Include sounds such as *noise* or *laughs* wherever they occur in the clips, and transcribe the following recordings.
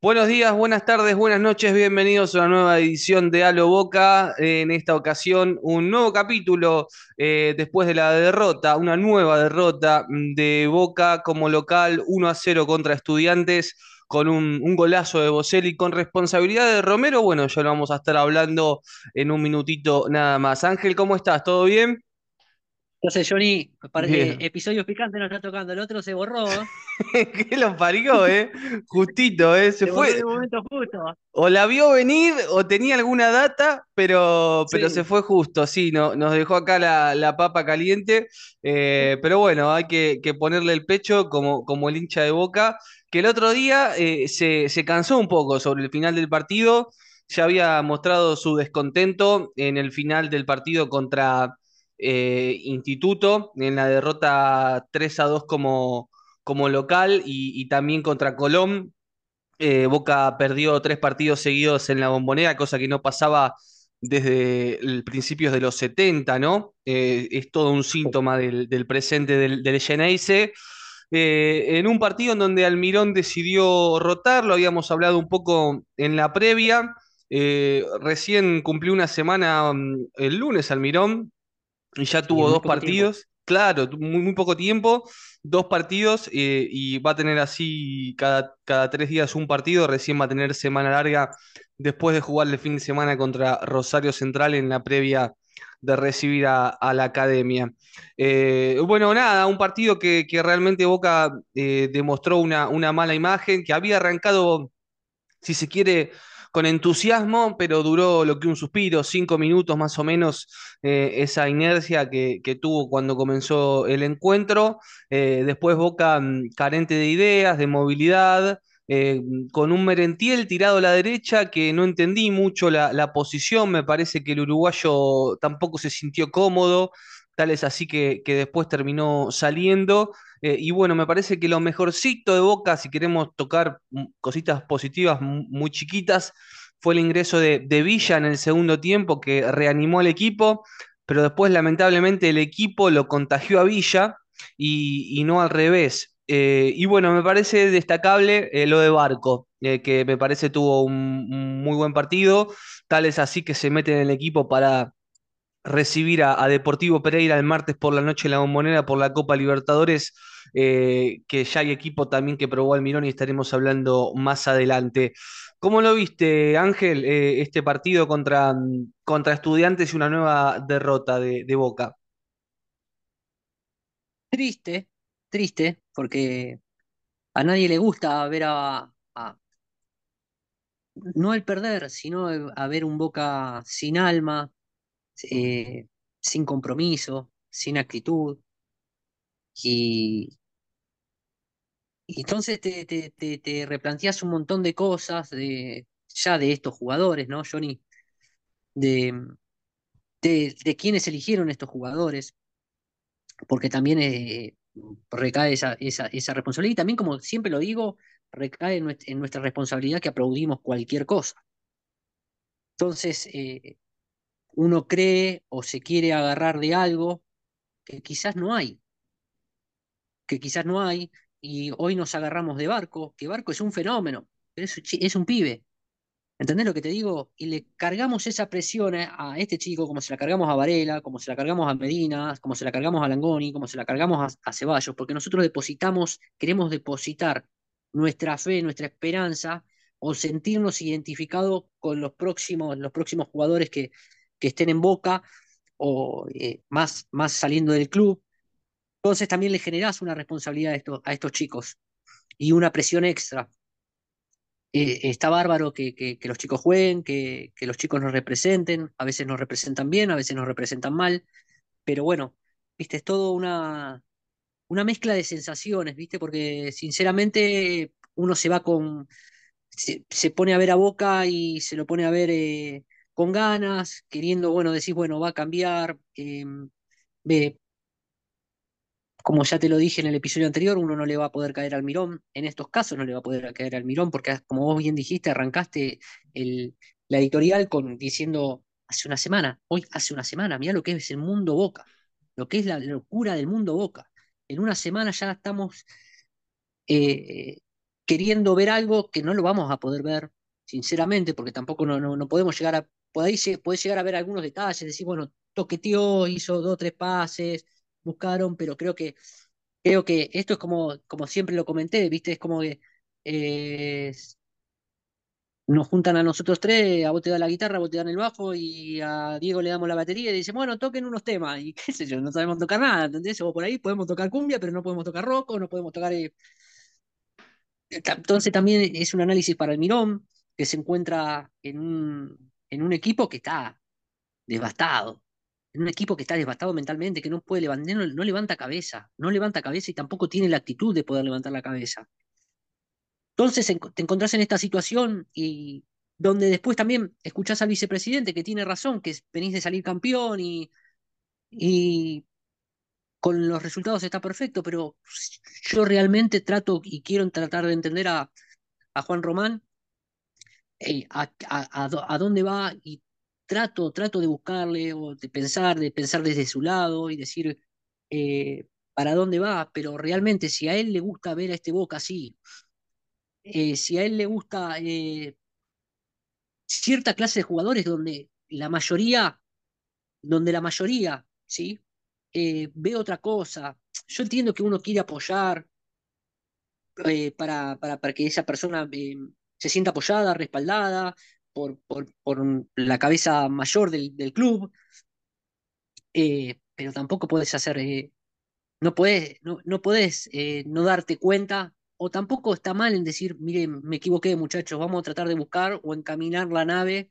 Buenos días, buenas tardes, buenas noches, bienvenidos a una nueva edición de Halo Boca. En esta ocasión, un nuevo capítulo eh, después de la derrota, una nueva derrota de Boca como local 1 a 0 contra Estudiantes, con un, un golazo de Boselli con responsabilidad de Romero. Bueno, ya lo vamos a estar hablando en un minutito nada más. Ángel, ¿cómo estás? ¿Todo bien? Entonces, Johnny, parece Bien. episodios picantes nos está tocando. El otro se borró. *laughs* ¿Qué lo parió, eh? Justito, eh. Se Se borró en fue. el momento justo. O la vio venir o tenía alguna data, pero, pero se fue justo, sí, no, nos dejó acá la, la papa caliente, eh, pero bueno, hay que, que ponerle el pecho como, como el hincha de Boca, que el otro día eh, se, se cansó un poco sobre el final del partido, ya había mostrado su descontento en el final del partido contra eh, Instituto, en la derrota 3 a 2 como, como local y, también contra Colón eh, Boca perdió tres partidos seguidos en la Bombonera, cosa que no pasaba desde principios de los 70, ¿no? Eh, es todo un síntoma del, presente del, del en un partido en donde Almirón decidió rotar, lo habíamos hablado un poco en la previa. Recién cumplió una semana mm, el lunes Almirón, y ya tuvo dos tiempo. partidos, claro, muy, muy poco tiempo, dos partidos eh, y va a tener así cada, cada tres días un partido, recién va a tener semana larga después de jugar el fin de semana contra Rosario Central en la previa de recibir a, a la academia. Eh, bueno, nada, un partido que, que realmente Boca eh, demostró una, una mala imagen, que había arrancado si se quiere, con entusiasmo, pero duró lo que un suspiro, cinco minutos más o menos, eh, esa inercia que, que tuvo cuando comenzó el encuentro. Eh, después Boca mm, carente de ideas, de movilidad. eh, con un Merentiel tirado a la derecha que no entendí mucho la, la posición, me parece que el uruguayo tampoco se sintió cómodo, tal es así que, que después terminó saliendo. Eh, y bueno, me parece que lo mejorcito de Boca, si queremos tocar mm, cositas positivas mu- muy chiquitas, fue el ingreso de, Villa en el segundo tiempo, que reanimó al equipo, pero después lamentablemente el equipo lo contagió a Villa y, no al revés. Eh, y bueno, me parece destacable eh, lo de Barco, que me parece tuvo un, un muy buen partido, tal es así que se mete en el equipo para recibir a, Deportivo Pereira el martes por la noche en la Bombonera por la Copa Libertadores, eh, que ya hay equipo también que probó Almirón y estaremos hablando más adelante. ¿Cómo lo viste, Ángel, eh, este partido contra, contra Estudiantes y una nueva derrota de, Boca? Triste, triste, porque a nadie le gusta ver a, a- no el perder, sino a ver un Boca sin alma, eh, sin compromiso, sin actitud. Y, entonces te, te, te, te replanteas un montón de cosas de, ya de estos jugadores, ¿no, Johnny? De, de, de quiénes eligieron estos jugadores porque también eh, recae esa, responsabilidad y también, como siempre lo digo, recae en nuestra, en nuestra responsabilidad que aplaudimos cualquier cosa. Entonces, eh, uno cree o se quiere agarrar de algo que quizás no hay, que quizás no hay, y hoy nos agarramos de Barco, que Barco es un fenómeno, pero es, un pibe. ¿Entendés lo que te digo? Y le cargamos esa presión a, a este chico como se la cargamos a Varela, como se la cargamos a Medina, como se la cargamos a Langoni, como se la cargamos a, a Ceballos, porque nosotros depositamos, queremos depositar nuestra fe, nuestra esperanza o sentirnos identificados con los próximos, los próximos jugadores que, que estén en Boca o eh, más, más saliendo del club. Entonces también le generás una responsabilidad a estos, chicos y una presión extra eh, está bárbaro que, los chicos jueguen, que, los chicos nos representen, a veces nos representan bien, a veces nos representan mal, pero bueno, viste, es todo una, una mezcla de sensaciones, viste, porque sinceramente uno se va con, se, se pone a ver a Boca y se lo pone a ver eh, con ganas, queriendo, bueno, decir, bueno, va a cambiar, eh, ve, como ya te lo dije en el episodio anterior, uno no le va a poder caer al mirón. En estos casos no le va a poder caer al mirón porque, como vos bien dijiste, arrancaste el, la editorial con, diciendo hace una semana, hoy hace una semana, mirá lo que es el mundo Boca, lo que es la locura del mundo Boca. En una semana ya estamos eh, queriendo ver algo que no lo vamos a poder ver, sinceramente, porque tampoco no, no, podemos llegar a, podéis, llegar a ver algunos detalles, decir, bueno, toqueteó, hizo dos, tres pases, buscaron, pero creo que, creo que esto es como, como siempre lo comenté, ¿viste? Es como que eh, nos juntan a nosotros tres, a vos te da la guitarra, a vos te dan el bajo y a Diego le damos la batería y dice, bueno, toquen unos temas. Y *laughs* qué sé yo, no sabemos tocar nada, ¿entendés? O por ahí podemos tocar cumbia, pero no podemos tocar rock, o no podemos tocar... Eh, entonces también es un análisis para el Mirón, que se encuentra en un, en un equipo que está devastado, en un equipo que está devastado mentalmente, que no puede levantar, no levanta cabeza, no levanta cabeza y tampoco tiene la actitud de poder levantar la cabeza. Entonces te encontrás en esta situación y donde después también escuchás al vicepresidente que tiene razón, que venís de salir campeón y, y con los resultados está perfecto, pero yo realmente trato y quiero tratar de entender a, a Juan Román a, a, dónde va y trato, trato de buscarle o de pensar, de pensar desde su lado y decir eh, para dónde va, pero realmente si a él le gusta ver a este Boca así, eh, si a él le gusta eh, cierta clase de jugadores donde la mayoría, donde la mayoría, ¿sí? Ve otra cosa. Yo entiendo que uno quiere apoyar para, para, para, que esa persona se sienta apoyada, respaldada por, por, por la cabeza mayor del, del club, pero tampoco puedes hacer, no puedes, no, no puedes no darte cuenta o tampoco está mal en decir, miren, me equivoqué muchachos, vamos a tratar de buscar o encaminar la nave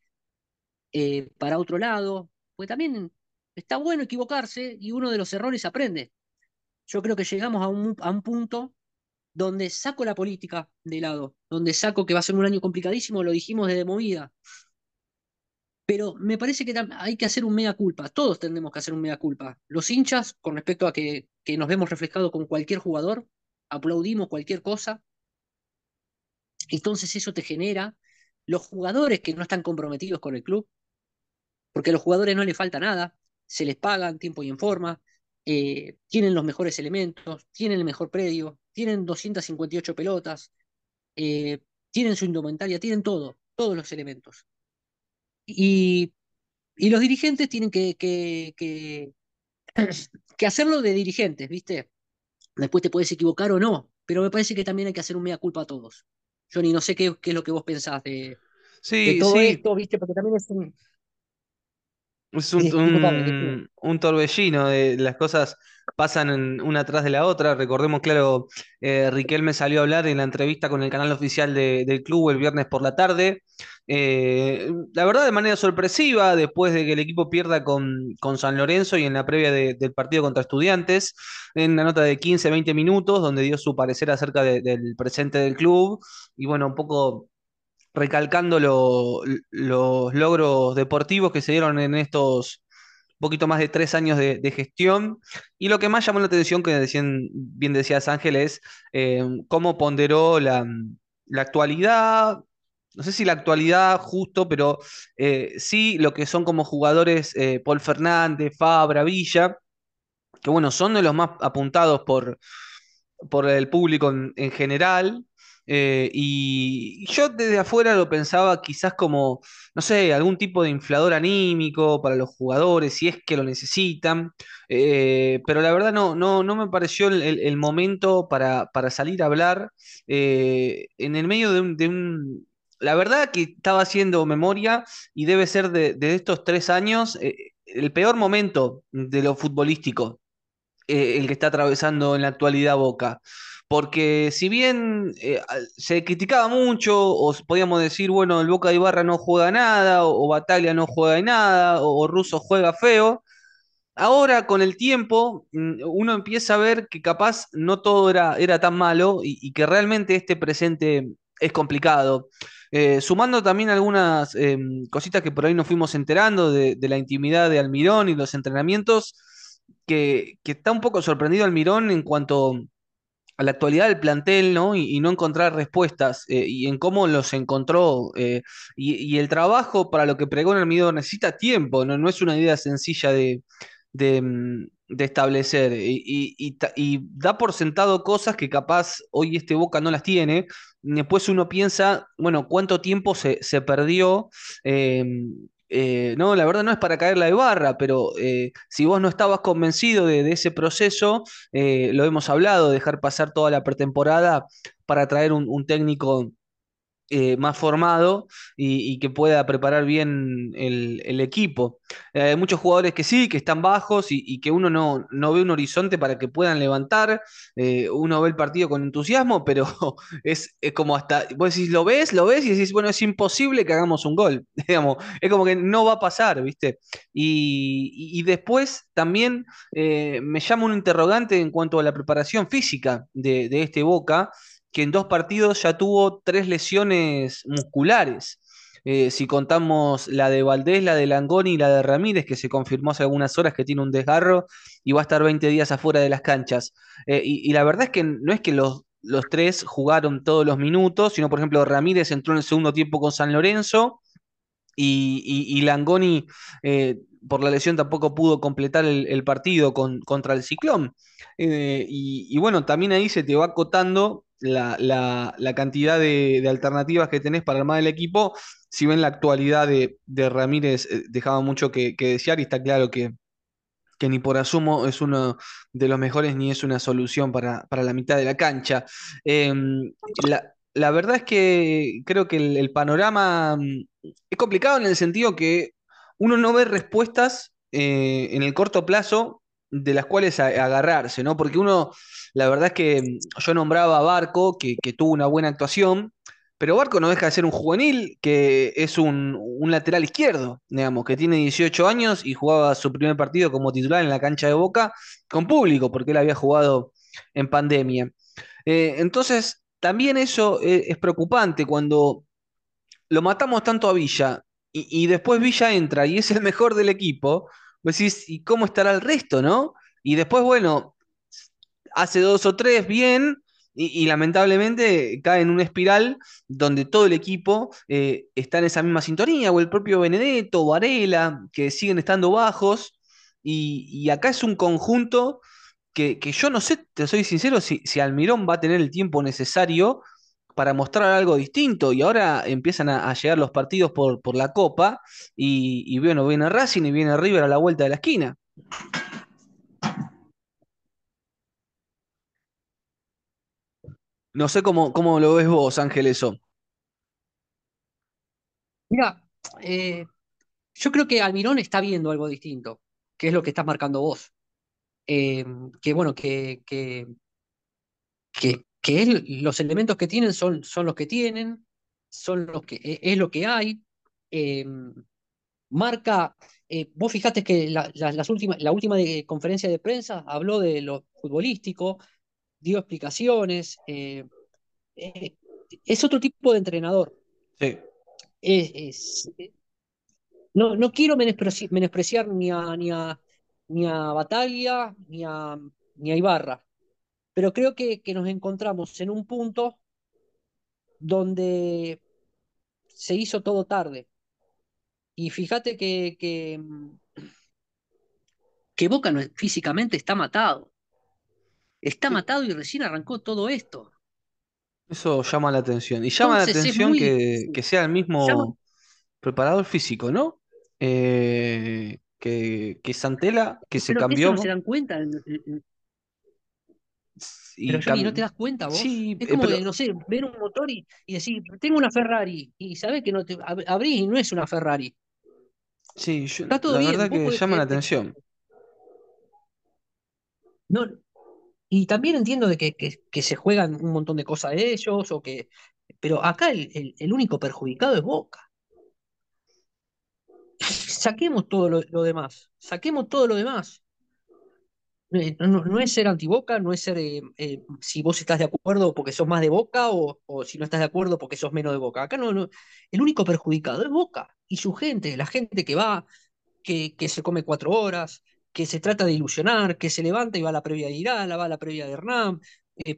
eh, para otro lado, porque también está bueno equivocarse y uno de los errores aprende. Yo creo que llegamos a un, a un punto donde saco la política de lado, donde saco que va a ser un año complicadísimo, lo dijimos desde movida. Pero me parece que hay que hacer un mea culpa, todos tendremos que hacer un mea culpa. Los hinchas, con respecto a que, nos vemos reflejados con cualquier jugador, aplaudimos cualquier cosa. Entonces eso te genera los jugadores que no están comprometidos con el club, porque a los jugadores no les falta nada, se les paga en tiempo y en forma, eh, tienen los mejores elementos, tienen el mejor predio, tienen 258 pelotas, eh, tienen su indumentaria, tienen todo, todos los elementos. Y, y los dirigentes tienen que, que, que, que hacerlo de dirigentes, ¿viste? Después te puedes equivocar o no, pero me parece que también hay que hacer un mea culpa a todos. Johnny, no sé qué, qué es lo que vos pensás de, sí, todo sí. esto, ¿viste? Porque también es un. Es un, un, torbellino de las cosas pasan una atrás de la otra. Recordemos, claro, eh, Riquelme salió a hablar en la entrevista con el canal oficial del club el viernes por la tarde. Eh, la verdad, de manera sorpresiva, después de que el equipo pierda con, con San Lorenzo y en la previa del partido contra Estudiantes, en una nota de 15, 20 minutos, donde dio su parecer acerca del presente del club y bueno, un poco recalcando los logros deportivos que se dieron en estos poquito más de tres años de, gestión. Y lo que más llamó la atención, que decían, bien decías Ángel, es eh, cómo ponderó la, actualidad, no sé si la actualidad justo, pero eh, sí lo que son como jugadores eh, Paul Fernández, Fabra, Villa, que bueno, son de los más apuntados por, por el público en general. Eh, y yo desde afuera lo pensaba quizás como, no sé, algún tipo de inflador anímico para los jugadores, si es que lo necesitan. Eh, pero la verdad no, no, no me pareció el, momento para, salir a hablar eh, en el medio de un, La verdad que estaba haciendo memoria y debe ser de, estos tres años el peor momento de lo futbolístico, el que está atravesando en la actualidad Boca porque si bien eh, se criticaba mucho, o podíamos decir, bueno, el Boca de Ibarra no juega nada, o, Batalla no juega nada, o, Russo juega feo, ahora con el tiempo mm, uno empieza a ver que capaz no todo era, era tan malo y, que realmente este presente es complicado. Eh, sumando también algunas em, cositas que por ahí nos fuimos enterando de, la intimidad de Almirón y los entrenamientos, que, que está un poco sorprendido Almirón en cuanto a la actualidad del plantel, ¿no? Y, no encontrar respuestas eh, y en cómo los encontró. Eh, y, el trabajo para lo que pregona el Midor necesita tiempo, ¿no? Es una idea sencilla de, mm, establecer. Y, da por sentado cosas que capaz hoy este Boca no las tiene. después uno piensa, bueno, ¿cuánto tiempo se, perdió? Eh, eh, no, la verdad no es para caer la de barra, pero eh, si vos no estabas convencido de, ese proceso, eh, lo hemos hablado, dejar pasar toda la pretemporada para traer un técnico eh, más formado y, que pueda preparar bien el, equipo. Eh, hay muchos jugadores que sí, que están bajos y, que uno no, no ve un horizonte para que puedan levantar. Eh, uno ve el partido con entusiasmo, pero *laughs* es, es como hasta, vos decís, lo ves, lo ves y decís, bueno, es imposible que hagamos un gol. *laughs* Digamos, es como que no va a pasar, ¿viste? Y, después también me llama un interrogante en cuanto a la preparación física de este Boca que en dos partidos ya tuvo tres lesiones musculares. Eh, si contamos la de Valdés, la de Langoni y la de Ramírez, que se confirmó hace algunas horas que tiene un desgarro y va a estar 20 días afuera de las canchas. Eh, y, la verdad es que no es que los, los tres jugaron todos los minutos, sino por ejemplo Ramírez entró en el segundo tiempo con San Lorenzo y, y- Langoni eh, por la lesión tampoco pudo completar el, el partido con- contra el Ciclón. Y bueno, también ahí se te va acotando la, la- cantidad de, alternativas que tenés para armar el equipo. Si ven la actualidad de, Ramírez eh, dejaba mucho que, desear y está claro que, que ni por asumo es uno de los mejores ni es una solución para, para la mitad de la cancha. Eh, la, la verdad es que creo que el, el panorama mm, es complicado en el sentido que uno no ve respuestas eh, en el corto plazo de las cuales agarrarse, ¿no? Porque uno, la verdad es que mm, yo nombraba a Barco, que, que tuvo una buena actuación, pero Barco no deja de ser un juvenil que es un, un lateral izquierdo, digamos, que tiene 18 años y jugaba su primer partido como titular en la cancha de Boca con público, porque él había jugado en pandemia. Eh, entonces, también eso eh, es preocupante cuando lo matamos tanto a Villa y, y después Villa entra y es el mejor del equipo, decís, ¿y cómo estará el resto, no? Y después, bueno, hace dos o tres bien y, y lamentablemente cae en una espiral donde todo el equipo eh, está en esa misma sintonía, o el propio Benedetto, Varela, que siguen estando bajos, y, y acá es un conjunto que, que yo no sé, te soy sincero, si, si Almirón va a tener el tiempo necesario para mostrar algo distinto, y ahora empiezan a, llegar los partidos por, por la Copa, y, y bueno, viene Racing y viene River a la vuelta de la esquina. No sé cómo, cómo lo ves vos, Ángel, eso. Mira, eh, yo creo que Almirón está viendo algo distinto, que es lo que estás marcando vos. Eh, que bueno, que, que, que los elementos que tienen son, son los que tienen, son los que, e- es lo que hay. Eh, marca, eh, vos fijaste que la, la- las últimas, la última de- conferencia de prensa habló de lo futbolístico, dio explicaciones. eh, eh, es otro tipo de entrenador. Sí. Es, es- no, no quiero menospreci- menospreciar ni a, ni a, ni a Bataglia ni a, ni a Ibarra, pero creo que, que nos encontramos en un punto donde se hizo todo tarde. Y fíjate que, que, que Boca no, físicamente está matado. Está Sí, matado y recién arrancó todo esto. Eso llama la atención. Y llama la Entonces atención muy que, que sea el Llama, mismo preparador físico, ¿no? Eh, que, que Santela, que se eso no se cambió dan cuenta. Pero y Johnny, ¿no te das cuenta vos? Sí, Es eh, como pero de, no sé, ver un motor y, y decir, tengo una Ferrari, y sabés que no te ab- abrís y no es una Ferrari. sí, yo- Está todo la bien, verdad que llama la atención. No, y también entiendo de que, que, que se juegan un montón de cosas de ellos, o que. Pero acá el, el, el único perjudicado es Boca. *laughs* Saquemos todo lo, lo demás. Saquemos todo lo demás. Eh, No, no- es ser anti-Boca, no es ser eh, eh, si vos estás de acuerdo porque sos más de Boca o, o si no estás de acuerdo porque sos menos de Boca. Acá no, no, el único perjudicado es Boca y su gente, la gente que va, que, que se come cuatro horas, que se trata de ilusionar, que se levanta y va a la previa de Irala, va a la previa de Hernán,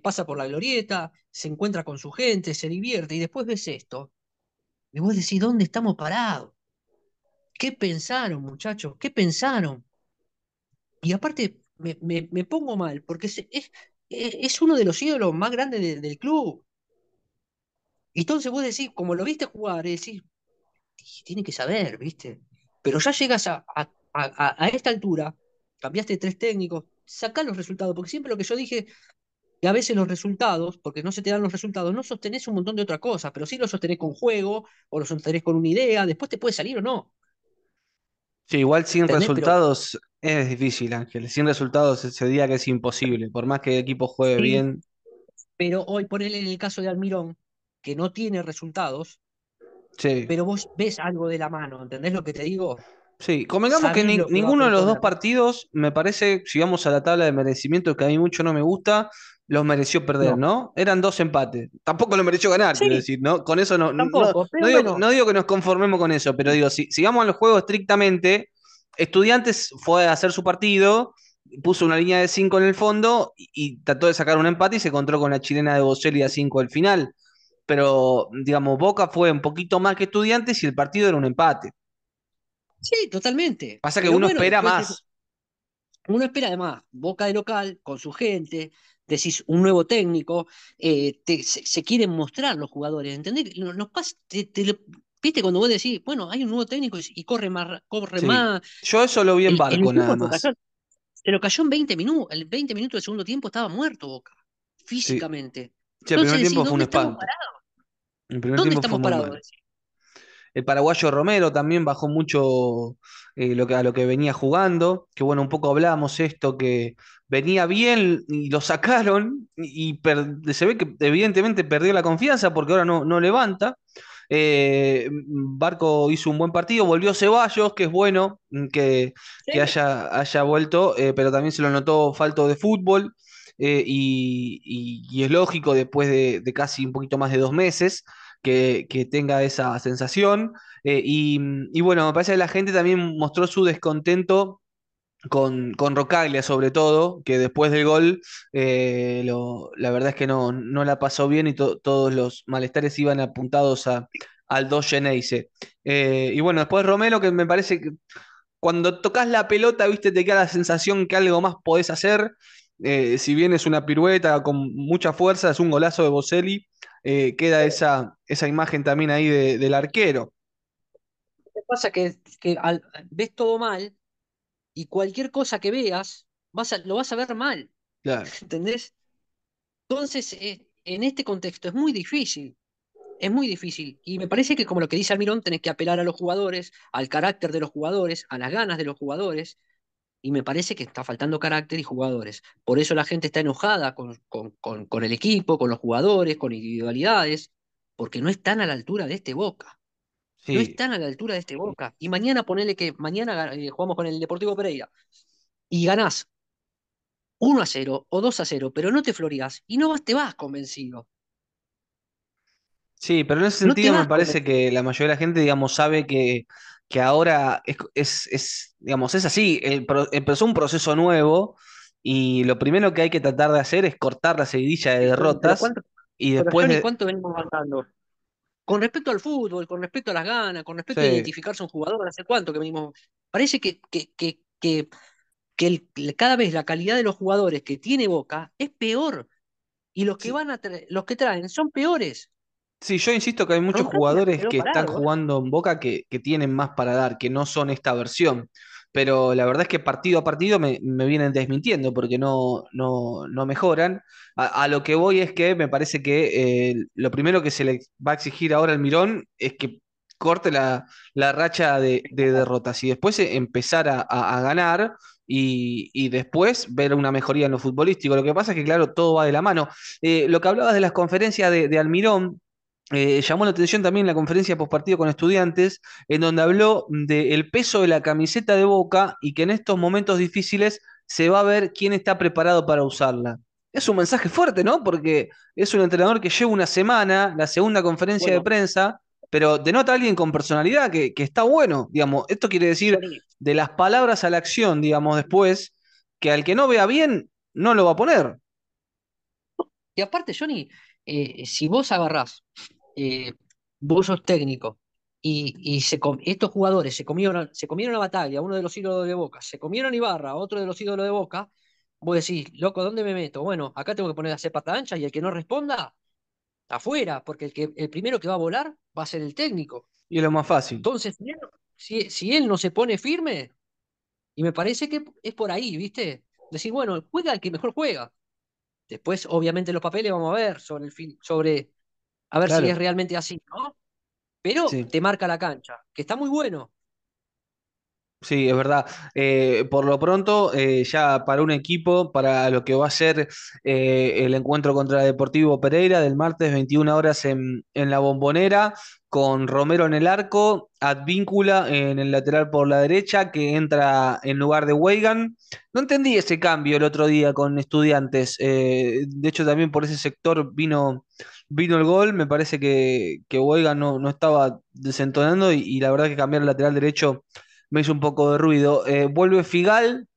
pasa por la glorieta, se encuentra con su gente, se divierte y después ves esto. Y vos decís, ¿dónde estamos parados? ¿Qué pensaron, muchachos? ¿Qué pensaron? Y aparte, me, me- me pongo mal, porque es, es, es uno de los ídolos más grandes de- del club. Entonces vos decís, como lo viste jugar, decís, tiene que saber, ¿viste? Pero ya llegas a, a, a, a esta altura, cambiaste tres técnicos, sacá los resultados, porque siempre lo que yo dije, que a veces los resultados, porque no se te dan los resultados, no sostenés un montón de otras cosas, pero sí los sostenés con juego, o los sostenés con una idea, después te puede salir o no. Sí, igual sin resultados es difícil, Ángel. Sin resultados se diría que es imposible. Por más que el equipo juegue sí, bien. pero hoy ponele en el caso de Almirón, que no tiene resultados, Sí. pero vos ves algo de la mano, ¿entendés lo que te digo? Sí, convengamos que ni- ninguno de los dos partidos, me parece, si vamos a la tabla de merecimiento, que a mí mucho no me gusta, los mereció perder, No. ¿no? Eran dos empates. Tampoco lo mereció ganar, quiero decir, ¿no? Con eso no, no, tampoco, no digo, bueno, no digo que nos conformemos con eso, pero digo, si, si vamos a los juegos estrictamente, Estudiantes fue a hacer su partido, puso una línea de 5 en el fondo y, y trató de sacar un empate y se encontró con la chilena de Boselli a 5 al final. Pero, digamos, Boca fue un poquito más que Estudiantes y el partido era un empate. sí, totalmente. Pasa que Pero uno bueno, espera más. Uno espera además, Boca de local, con su gente, decís un nuevo técnico, eh, te- se, se quieren mostrar los jugadores, ¿entendés? Nos, nos pasa- te- viste cuando vos decís, bueno, hay un nuevo técnico y, y corre más, corre Sí, más, yo eso lo vi en el, el barco nada te lo más. cayó, te lo cayó en 20 minutos, el 20 minutos del segundo tiempo estaba muerto Boca, físicamente. sí, el primer decís, tiempo fue un ¿dónde estamos espanto. El primer ¿Dónde tiempo fue estamos muy parados? El paraguayo Romero también bajó mucho eh, lo que, a lo que venía jugando, que bueno, un poco hablábamos esto, que venía bien y lo sacaron y, y per- se ve que evidentemente perdió la confianza porque ahora no, no levanta. Eh, Barco hizo un buen partido, volvió Ceballos, que es bueno mm, que, haya, haya vuelto, eh, pero también se lo notó falto de fútbol eh, y, y- y es lógico después de, de casi un poquito más de dos meses que, que tenga esa sensación. Y, y bueno, me parece que la gente también mostró su descontento con, con Rocaglia sobre todo, que después del gol, eh, lo- la verdad es que no, no la pasó bien y to- todos los malestares iban apuntados a, al 2 Geneise. Eh, y bueno, después Romero, que me parece que cuando tocas la pelota, viste, te queda la sensación que algo más podés hacer. Eh, si bien es una pirueta con mucha fuerza, es un golazo de Boselli, queda esa, esa imagen también ahí de- del arquero. lo que pasa que, que al- ves todo mal y cualquier cosa que veas, vas a- lo vas a ver mal, Claro. ¿entendés? Entonces, eh, en este contexto es muy difícil, es muy difícil. Y me parece que como lo que dice Almirón, tenés que apelar a los jugadores, al carácter de los jugadores, a las ganas de los jugadores. Y me parece que está faltando carácter y jugadores. Por eso la gente está enojada con, con, con, con el equipo, con los jugadores, con individualidades, porque no están a la altura de este Boca. No Sí, están a la altura de este Boca. Y mañana ponele que mañana eh, jugamos con el Deportivo Pereira y ganás 1 a 0 o 2 a 0, pero no te floreás y no vas, te vas convencido. Sí, pero en ese No sentido me parece que la mayoría de la gente, digamos, sabe que, que ahora es, es, es, digamos, es así, el empezó un proceso nuevo y lo primero que hay que tratar de hacer es cortar la seguidilla de derrotas ¿cuánto, y pero después Johnny, de... ¿cuánto venimos avanzando? Con respecto al fútbol, con respecto a las ganas, con respecto a identificarse un jugador, ¿hace cuánto que venimos? Parece que, que, que, que, que el- cada vez la calidad de los jugadores que tiene Boca es peor y los que sí, van a los que traen son peores. sí, yo insisto que hay muchos jugadores que están parado, jugando en Boca que, que tienen más para dar, que no son esta versión. Pero la verdad es que partido a partido me, me vienen desmintiendo porque no, no, no mejoran. A, lo que voy es que me parece que eh, lo primero que se le va a exigir ahora al Mirón es que corte la, la racha de, de derrotas y después empezar a, a- a ganar y, y después ver una mejoría en lo futbolístico. Lo que pasa es que, claro, todo va de la mano. Eh, lo que hablabas de las conferencias de, de Almirón, eh, llamó la atención también la conferencia postpartido con estudiantes, en donde habló del peso de la camiseta de Boca y que en estos momentos difíciles se va a ver quién está preparado para usarla. Es un mensaje fuerte, ¿no? Porque es un entrenador que lleva una semana, la segunda conferencia de prensa, pero denota a alguien con personalidad que, que está bueno, digamos. Esto quiere decir de las palabras a la acción, digamos, después, que al que no vea bien, no lo va a poner. y aparte, Johnny, eh, si vos agarrás, eh, vos sos técnico, y, y se estos jugadores se comieron, se comieron a Bataglia, uno de los ídolos de Boca, se comieron Ibarra, otro de los ídolos de Boca, vos decís, loco, ¿dónde me meto? Bueno, acá tengo que poner a hacer pata ancha y el que no responda, afuera, porque el, que, el primero que va a volar va a ser el técnico. Y es lo más fácil. Entonces, si, si él no se pone firme, y me parece que es por ahí, ¿viste? Decir, bueno, juega el que mejor juega. Después, obviamente, los papeles vamos a ver sobre el sobre a ver si es realmente así, ¿no? Pero te marca la cancha, que está muy bueno. Sí, es verdad. Eh, por lo pronto, eh, ya para un equipo, para lo que va a ser eh, el encuentro contra Deportivo Pereira del martes 21 horas en, en, la bombonera, con Romero en el arco, Advíncula en el lateral por la derecha, que entra en lugar de Weigan. No entendí ese cambio el otro día con estudiantes. de hecho, también por ese sector vino, vino el gol. Me parece que, que no, no estaba desentonando y, y la verdad que cambiar el lateral derecho me hizo un poco de ruido. Eh, vuelve Figal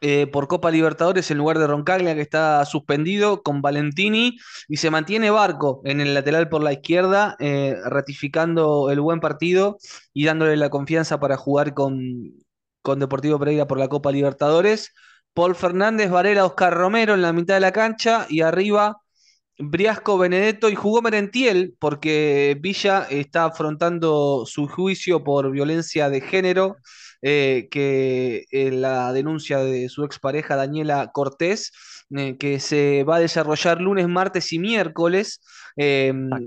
eh, por Copa Libertadores en lugar de Roncaglia, que está suspendido, con Valentini, y se mantiene Barco en el lateral por la izquierda, eh, ratificando el buen partido y dándole la confianza para jugar con, con Deportivo Pereira por la Copa Libertadores. Paul Fernández, Varela, Oscar Romero en la mitad de la cancha y arriba Briasco Benedetto y jugó Merentiel porque Villa está afrontando su juicio por violencia de género, eh, que eh, la denuncia de su expareja Daniela Cortés, eh, que se va a desarrollar lunes, martes y miércoles,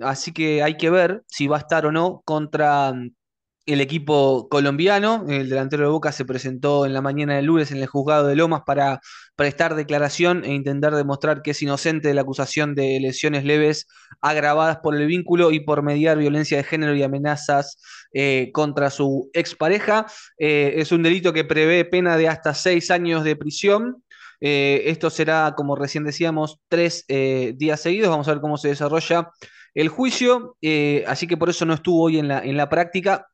así que hay que ver si va a estar o no contra el equipo colombiano, el delantero de Boca, se presentó en la mañana del lunes en el juzgado de Lomas para prestar declaración e intentar demostrar que es inocente de la acusación de lesiones leves agravadas por el vínculo y por mediar violencia de género y amenazas eh, contra su expareja. Eh, es un delito que prevé pena de hasta seis años de prisión. Eh, esto será, como recién decíamos, tres días seguidos. Vamos a ver cómo se desarrolla el juicio, así que por eso no estuvo hoy en la, en la práctica.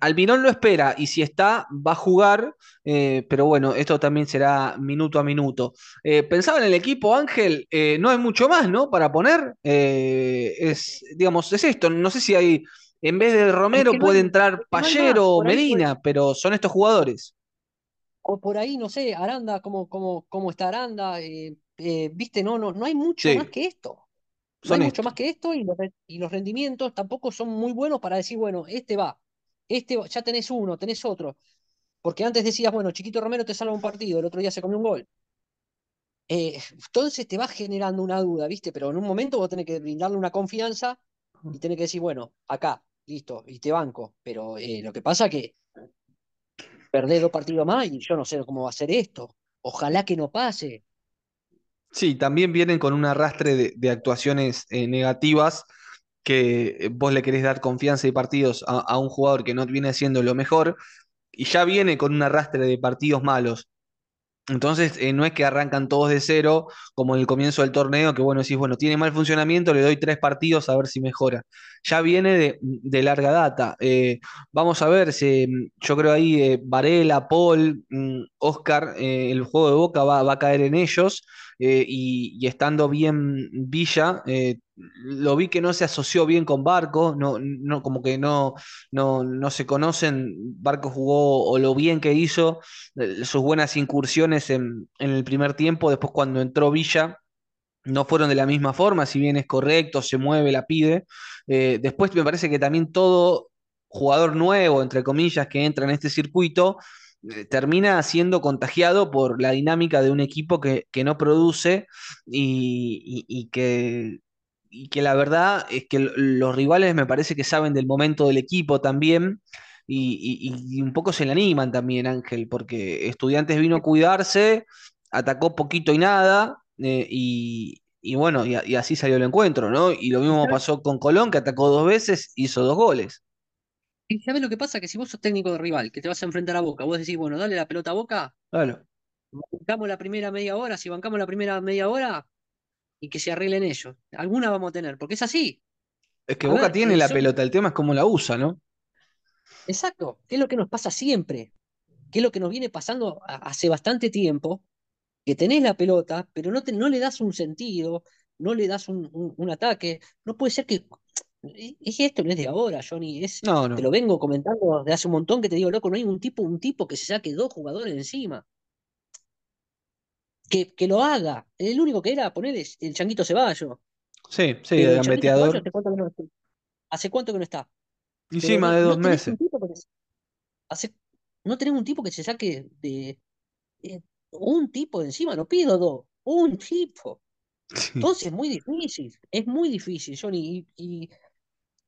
Albinón lo espera y si está, va a jugar, eh, pero bueno, esto también será minuto a minuto. Eh, pensaba en el equipo, Ángel, eh, no hay mucho más, ¿no? Para poner, es, digamos, es esto, no sé si hay, en vez de Romero puede entrar Pallero o Medina, pero son estos jugadores. O por ahí, no sé, Aranda, ¿cómo, cómo, cómo está Aranda? Viste, no, no, no hay mucho más que esto. No hay mucho más que esto y y los rendimientos tampoco son muy buenos para decir, bueno, este va este ya tenés uno, tenés otro. Porque antes decías, bueno, Chiquito Romero te salva un partido, el otro día se comió un gol. Eh, entonces te va generando una duda, ¿viste? Pero en un momento vos tenés que brindarle una confianza y tenés que decir, bueno, acá, listo, y te banco. Pero eh, lo que pasa que perdés dos partidos más y yo no sé cómo va a ser esto. Ojalá que no pase. Sí, también vienen con un arrastre de, actuaciones eh, negativas que eh, vos le querés dar confianza y partidos a, un jugador que no viene haciendo lo mejor y ya viene con un arrastre de partidos malos. Entonces, eh, no es que arrancan todos de cero, como en el comienzo del torneo, que bueno, decís, bueno, tiene mal funcionamiento, le doy tres partidos a ver si mejora. Ya viene de, larga data. Eh, vamos a ver si yo creo ahí Varela, Paul, mm, Oscar, el juego de boca va, a caer en ellos. Y, y, estando bien Villa, lo vi que no se asoció bien con Barco, no, no, como que no, no, se conocen. Barco jugó o lo bien que hizo, eh, sus buenas incursiones en, el primer tiempo, después cuando entró Villa, no fueron de la misma forma, si bien es correcto, se mueve, la pide. Eh, después me parece que también todo jugador nuevo, entre comillas, que entra en este circuito, eh, termina siendo contagiado por la dinámica de un equipo que, no produce y, que y que la verdad es que los rivales me parece que saben del momento del equipo también y, un poco se le animan también, Ángel, porque Estudiantes vino a cuidarse, atacó poquito y nada eh, y, bueno, y, así salió el encuentro, ¿no? Y lo mismo pasó con Colón, que atacó dos veces, hizo dos goles. ¿Y sabes lo que pasa? Que si vos sos técnico de rival, que te vas a enfrentar a Boca, vos decís, bueno, dale la pelota a Boca. Claro. Bancamos la primera media hora, si bancamos la primera media hora, y que se arreglen ellos. Alguna vamos a tener, porque es así. Es que Boca tiene la pelota, el tema es cómo la usa, ¿no? Exacto, ¿qué es lo que nos pasa siempre? ¿Qué es lo que nos viene pasando hace bastante tiempo? Que tenés la pelota, pero no, te, no le das un sentido, no le das un, ataque. No puede ser que. Es esto no es de ahora, Johnny. Es, Te lo vengo comentando de hace un montón que te digo, loco, no hay un tipo, un tipo que se saque dos jugadores encima que, lo haga. El único que era poner el changuito Ceballo. Sí, sí, el el gambeteador. ¿hace cuánto que no, ¿hace cuánto que no está? Encima no, de dos no meses. que se- hace, no tenés un tipo que se saque de, eh, un tipo de encima, no pido dos, un tipo. *laughs* Entonces es muy difícil, es muy difícil, Johnny. Y, y,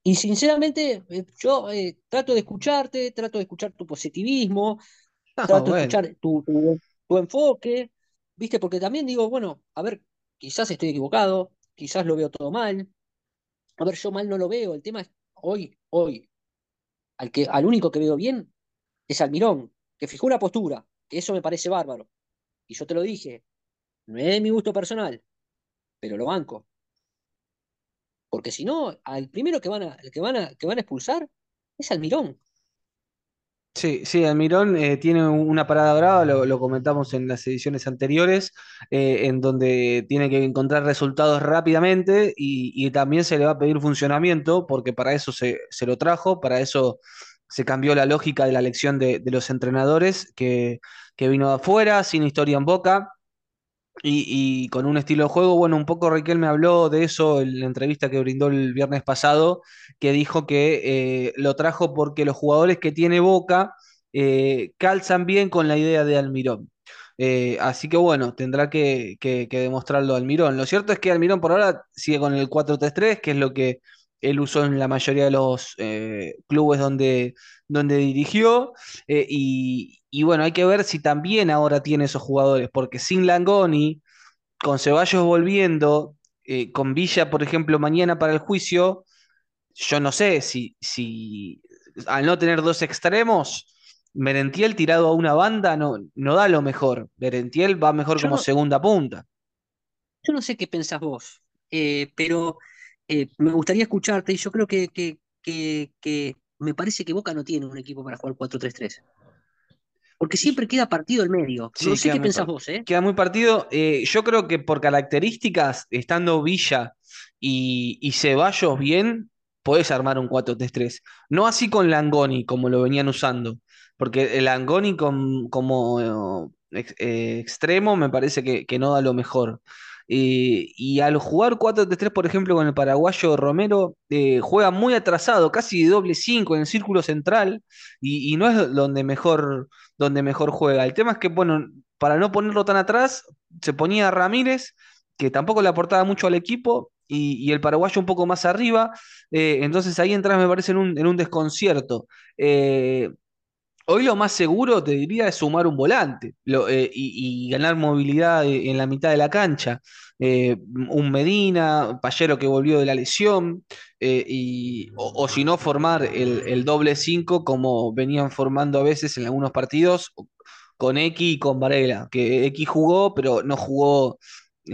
y sinceramente, eh, yo eh, trato de escucharte, trato de escuchar tu positivismo, No, trato de escuchar tu, tu, tu enfoque, ¿viste? Porque también digo, bueno, a ver, quizás estoy equivocado, quizás lo veo todo mal. A ver, yo mal no lo veo. El tema es hoy, hoy, al que, al único que veo bien es Almirón, que fijó una postura, que eso me parece bárbaro. Y yo te lo dije, no es mi gusto personal, pero lo banco. Porque si no, al primero que van a, que van a, que van a expulsar es Almirón. Sí, sí, Almirón eh, tiene una parada brava, lo, lo comentamos en las ediciones anteriores, eh, en donde tiene que encontrar resultados rápidamente y, y también se le va a pedir funcionamiento, porque para eso se, se lo trajo, para eso se cambió la lógica de la elección de, de los entrenadores, que, que vino de afuera, sin historia en Boca, y, con un estilo de juego, bueno, un poco Raquel me habló de eso en la entrevista que brindó el viernes pasado, que dijo que eh, lo trajo porque los jugadores que tiene Boca eh, calzan bien con la idea de Almirón. Eh, así que bueno, tendrá que, que- que demostrarlo Almirón. Lo cierto es que Almirón por ahora sigue con el 4-3-3, que es lo que él usó en la mayoría de los eh, clubes donde, donde dirigió. Eh, y, y bueno, hay que ver si también ahora tiene esos jugadores, porque sin Langoni, con Ceballos volviendo, eh, con Villa, por ejemplo, mañana para el juicio, yo no sé si, si al no tener dos extremos, Merentiel tirado a una banda no, no da lo mejor. Merentiel va mejor Yo como no, segunda punta. yo no sé qué pensás vos, pero eh, me gustaría escucharte y yo creo que, que, que, que me parece que Boca no tiene un equipo para jugar 4-3-3. Porque siempre queda partido el medio. No sé qué pensás vos, ¿eh? queda muy partido. Eh, yo creo que por características, estando Villa y, y Ceballos bien, podés armar un 4-3-3. No así con Langoni, como lo venían usando. Porque el Langoni con- como ex- eh, extremo me parece que, que no da lo mejor. Eh, y al jugar 4-3-3, por ejemplo, con el paraguayo Romero, eh, juega muy atrasado, casi de doble 5 en el círculo central, y, no es donde mejor donde mejor juega. El tema es que, bueno, para no ponerlo tan atrás, se ponía Ramírez, que tampoco le aportaba mucho al equipo, y, y el paraguayo un poco más arriba. eh, entonces ahí entras, me parece, en un, en un desconcierto. Hoy lo más seguro, te diría, es sumar un volante eh, y, ganar movilidad eh, en la mitad de la cancha. Eh, un Medina, Payero que volvió de la lesión, y, o, si no, formar el, doble 5 como venían formando a veces en algunos partidos con X y con Varela, que X jugó, pero no jugó,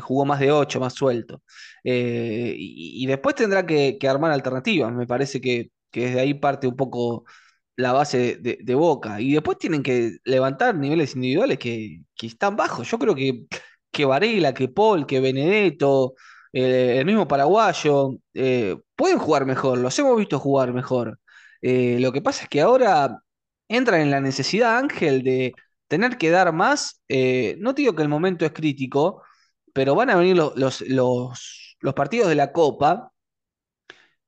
jugó más de 8 más suelto. Y, después tendrá que, que armar alternativas, me parece que, que desde ahí parte un poco la base de, Boca. Y después tienen que levantar niveles individuales que, que están bajos. Yo creo que, que Varela, que Paul, que Benedetto, el mismo paraguayo, eh, pueden jugar mejor, los hemos visto jugar mejor. Eh, lo que pasa es que ahora entran en la necesidad, Ángel, de tener que dar más. Eh, no te digo que el momento es crítico, pero van a venir lo- los, los, los partidos de la Copa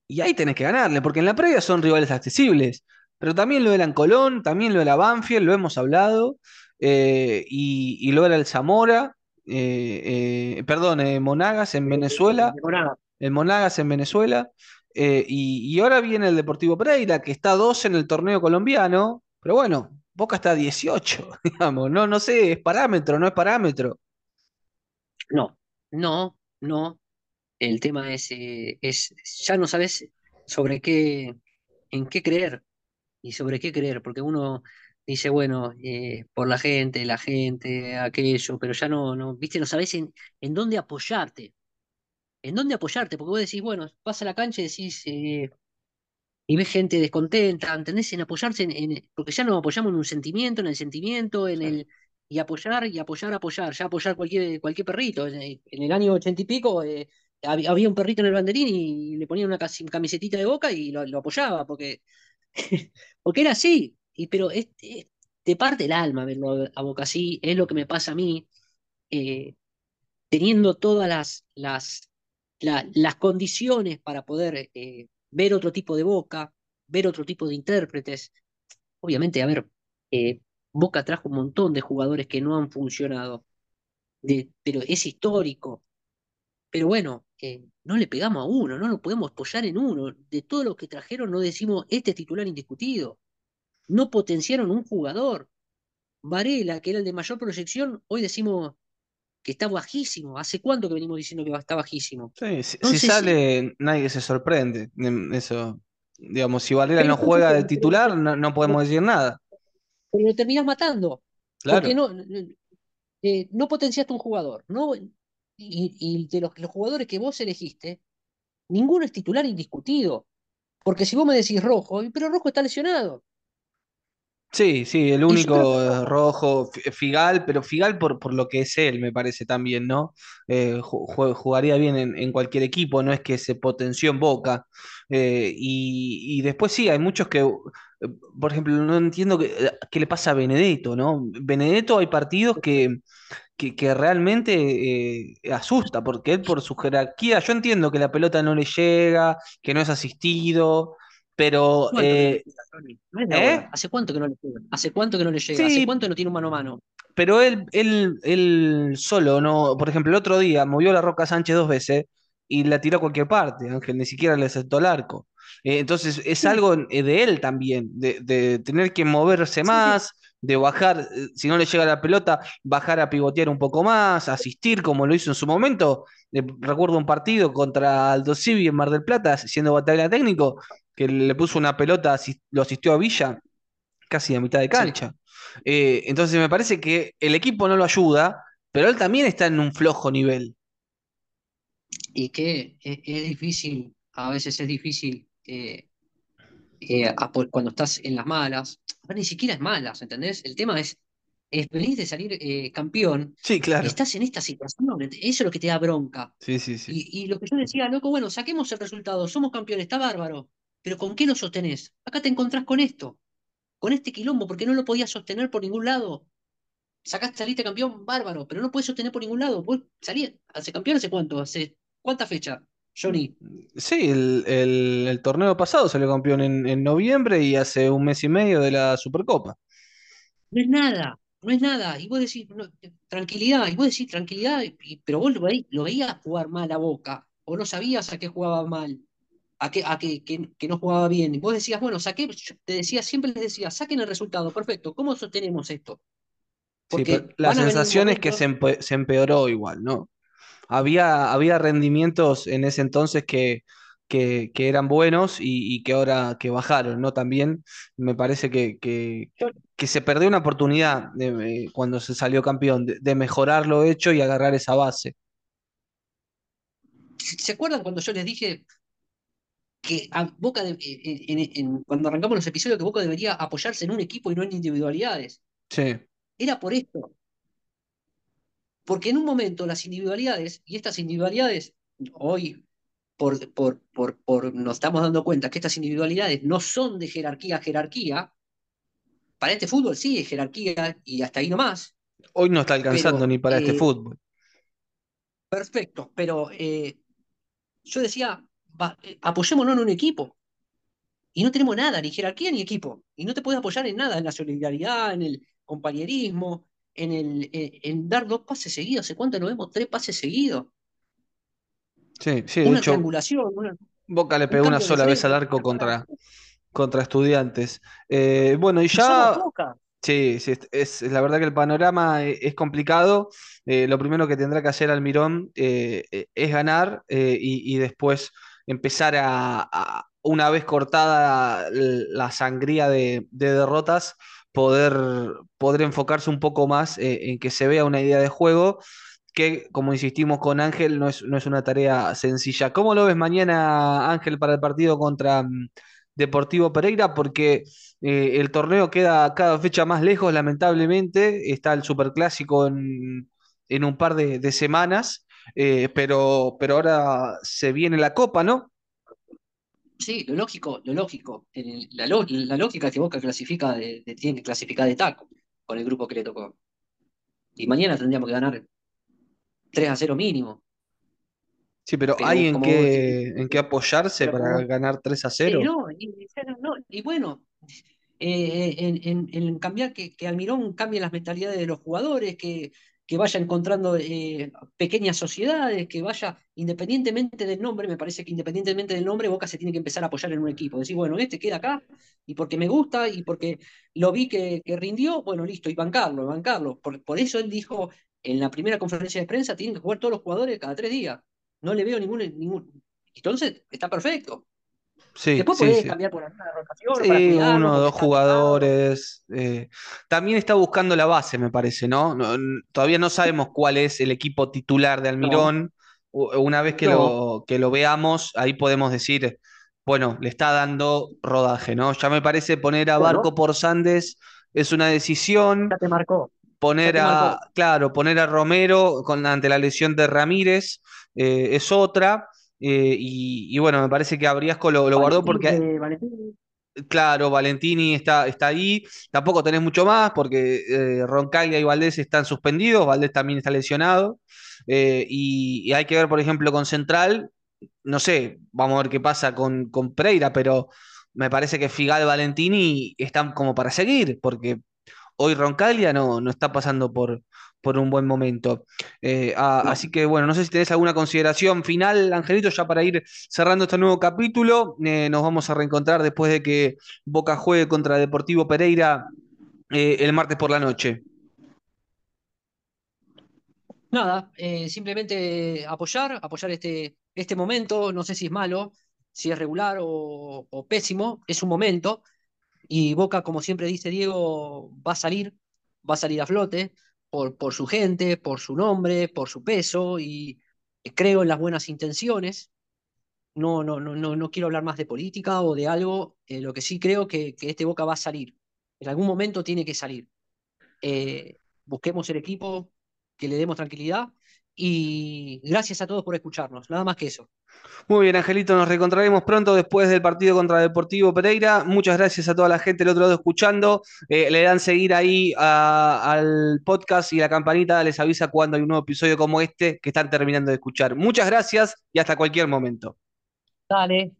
y ahí tenés que ganarle, porque en la previa son rivales accesibles. Pero también lo era en Colón, también lo era Banfield, lo hemos hablado, eh, y, y lo era el Zamora, eh, eh, perdón, Monagas en Venezuela, el Monagas en Venezuela, y, y ahora viene el Deportivo Pereira, que está 2 en el torneo colombiano, pero bueno, Boca está 18, *laughs* digamos, no, no sé, es parámetro, no es parámetro. No, no, no. El tema es, es, ya no sabes sobre qué, en qué creer y sobre qué creer, porque uno dice, bueno, eh, por la gente, la gente, aquello, pero ya no, no, viste, no sabes en, en dónde apoyarte, en dónde apoyarte, porque vos decís, bueno, vas a la cancha y decís, eh, y ves gente descontenta, ¿entendés? En apoyarse, en, en- porque ya nos apoyamos en un sentimiento, en el sentimiento, en el, y apoyar, y apoyar, apoyar, ya apoyar cualquier, cualquier perrito. En, el en el año ochenta y pico eh, hab- había un perrito en el banderín y le ponía una camisetita de boca y lo, lo apoyaba, porque, *laughs* porque era así. Y, pero te parte el alma verlo a Boca así, es lo que me pasa a mí, eh, teniendo todas las, las, las condiciones para poder eh, ver otro tipo de Boca, ver otro tipo de intérpretes. Obviamente, a ver, eh, Boca trajo un montón de jugadores que no han funcionado, pero es histórico. Pero bueno, eh, no le pegamos a uno, no lo podemos apoyar en uno. De todos los que trajeron no decimos, este es titular indiscutido. No potenciaron un jugador. Varela, que era el de mayor proyección, hoy decimos que está bajísimo. ¿Hace cuánto que venimos diciendo que está bajísimo? Sí, si, sale, nadie se sorprende. Eso, digamos, si Varela no juega de titular, no, podemos decir nada. Pero lo terminás matando. Porque no, eh, no potenciaste un jugador. No, y, de los, los, jugadores que vos elegiste, ninguno es titular indiscutido. Porque si vos me decís rojo, pero rojo está lesionado. Sí, sí, el único rojo, Figal, pero Figal por, por lo que es él, me parece también, ¿no? Eh, jugaría bien en, cualquier equipo, no es que se potenció en Boca. Eh, y, después sí, hay muchos que, eh, por ejemplo, no entiendo qué le pasa a Benedetto, ¿no? Benedetto hay partidos que, que, realmente asusta, porque él por su jerarquía, yo entiendo que la pelota no le llega, que no es asistido, pero. Eh, ¿eh? ¿Hace cuánto que no le llega? ¿Hace cuánto que no le llega? ¿Hace cuánto no tiene un mano a mano? Pero él, él, él solo, no. Por ejemplo, el otro día movió la Roca Sánchez dos veces y la tiró a cualquier parte, Ángel, ni siquiera le aceptó el arco. Eh, entonces es algo de él también, de, tener que moverse más, de bajar, si no le llega la pelota, bajar a pivotear un poco más, asistir como lo hizo en su momento. recuerdo un partido contra Aldo Civi en Mar del Plata, siendo batalla técnico, que le puso una pelota, lo asistió a Villa casi a mitad de cancha. Eh, entonces me parece que el equipo no lo ayuda, pero él también está en un flojo nivel. Y que es, difícil, a veces es difícil eh, eh, cuando estás en las malas, ni siquiera es malas, ¿entendés? El tema es, es venís de salir campeón. Sí, claro. estás en esta situación, eso es lo que te da bronca. Sí, sí, sí. Y, y, lo que yo decía, loco, bueno, saquemos el resultado, somos campeones, está bárbaro. Pero ¿con qué lo sostenés? Acá te encontrás con esto, con este quilombo, porque no lo podías sostener por ningún lado. Sacaste, saliste campeón, bárbaro, pero no puedes sostener por ningún lado. Vos salí, hace campeón hace cuánto, hace cuánta fecha, Johnny. Sí, el, torneo pasado salió campeón en, noviembre y hace un mes y medio de la Supercopa. No es nada, no es nada. Y vos decís, tranquilidad, y vos decís tranquilidad, pero vos lo, lo veías jugar mal a boca, o no sabías a qué jugaba mal a, que, a que, que, no jugaba bien. Y vos decías, bueno, saqué, te decía, siempre les decía, saquen el resultado, perfecto, ¿cómo sostenemos esto? Porque la sensación es que se, se, empeoró igual, ¿no? Había, había rendimientos en ese entonces que, que, que eran buenos y, y, que ahora que bajaron, ¿no? También me parece que, que, que se perdió una oportunidad de, cuando se salió campeón, de, de mejorar lo hecho y agarrar esa base. ¿Se acuerdan cuando yo les dije, que a Boca cuando arrancamos los episodios que Boca debería apoyarse en un equipo y no en individualidades. Sí. Era por esto. Porque en un momento las individualidades, y estas individualidades, hoy por, por, por, por nos estamos dando cuenta que estas individualidades no son de jerarquía a jerarquía, para este fútbol sí es jerarquía y hasta ahí nomás. Hoy no está alcanzando ni para este eh, fútbol. Perfecto, pero eh, yo decía, eh, apoyémonos en un equipo. Y no tenemos nada, ni jerarquía ni equipo. Y no te puedes apoyar en nada, en la solidaridad, en el compañerismo, en, el, eh, en dar dos pases seguidos. ¿Hace cuánto lo vemos? Tres pases seguidos. Sí, sí, una triangulación. Boca le pegó una sola vez al arco contra, contra estudiantes. Eh, bueno, y ya. Sí, sí, es, la verdad que el panorama e, es, complicado. lo primero que tendrá que hacer Almirón es ganar y, y, después empezar a, una vez cortada la sangría de, derrotas, poder, poder, enfocarse un poco más eh, en que se vea una idea de juego que, como insistimos con Ángel, no es, no es, una tarea sencilla. ¿Cómo lo ves mañana, Ángel, para el partido contra mm, Deportivo Pereira? Porque eh, el torneo queda cada fecha más lejos, lamentablemente. Está el Superclásico en, en un par de semanas. Eh, pero, pero ahora se viene la copa, ¿no? Sí, lo lógico, lo lógico. La, la, lógica que Boca clasifica de, tiene que clasificar de taco con el grupo que le tocó. Y mañana tendríamos que ganar 3 a 0 mínimo. Sí, pero ¿hay en qué, en qué apoyarse para como ganar 3 a Sí, 0? no, y, y- no, y bueno, eh, en, en- en cambiar que, que Almirón cambie las mentalidades de los jugadores, que, que vaya encontrando eh, pequeñas sociedades, que vaya, independientemente del nombre, me parece que independientemente del nombre, Boca se tiene que empezar a apoyar en un equipo. Decir, bueno, este queda acá, y porque me gusta, y porque lo vi que, que rindió, bueno, listo, y bancarlo, bancarlo. Por, por eso él dijo en la primera conferencia de prensa, tienen que jugar todos los jugadores cada tres días. No le veo ningún, ningún... Entonces, está perfecto. Sí, Después sí, podés sí. cambiar por alguna rotación para Sí, cuidarlo uno o dos jugadores. eh, también está buscando la base, me parece, ¿no? Todavía no sabemos cuál es el equipo titular de Almirón. Una vez que no. lo, que lo veamos, ahí podemos decir, bueno, le está dando rodaje, ¿no? Ya me parece poner a Barco por Sandes es una decisión. ya te marcó. Poner te a, marcó. claro, poner a Romero con, ante la lesión de Ramírez eh, es otra. Eh, y, y bueno, me parece que a Briasco lo, lo guardó porque eh. Claro, Valentini está, está ahí. Tampoco tenés mucho más porque eh, Roncaglia y Valdés están suspendidos. Valdés también está lesionado. Eh, y, y hay que ver, por ejemplo, con Central. No sé, vamos a ver qué pasa con, con Pereira, pero me parece que Figal Valentini están como para seguir, porque hoy Roncaglia no, no está pasando por, por un buen momento. Eh, ah, así que bueno, no sé si tenés alguna consideración final, Angelito, ya para ir cerrando este nuevo capítulo. Eh, nos vamos a reencontrar después de que Boca juegue contra Deportivo Pereira eh, el martes por la noche. Nada, simplemente apoyar, apoyar este, este momento. No sé si es malo, si es regular o, o pésimo. Es un momento. Y Boca, como siempre dice Diego, va a salir, va a salir a flote por, su gente, por su nombre, por su peso. Y creo en las buenas intenciones. No, no, no, no, no quiero hablar más de política o de algo. eh, lo que sí creo que, que este Boca va a salir. En algún momento tiene que salir. Eh, busquemos el equipo, que le demos tranquilidad. Y gracias a todos por escucharnos. Nada más que eso. Muy bien, Angelito, nos reencontraremos pronto después del partido contra Deportivo Pereira. Muchas gracias a toda la gente del otro lado escuchando. Eh, le dan seguir ahí al podcast y la campanita les avisa cuando hay un nuevo episodio como este que están terminando de escuchar. Muchas gracias y hasta cualquier momento. Dale,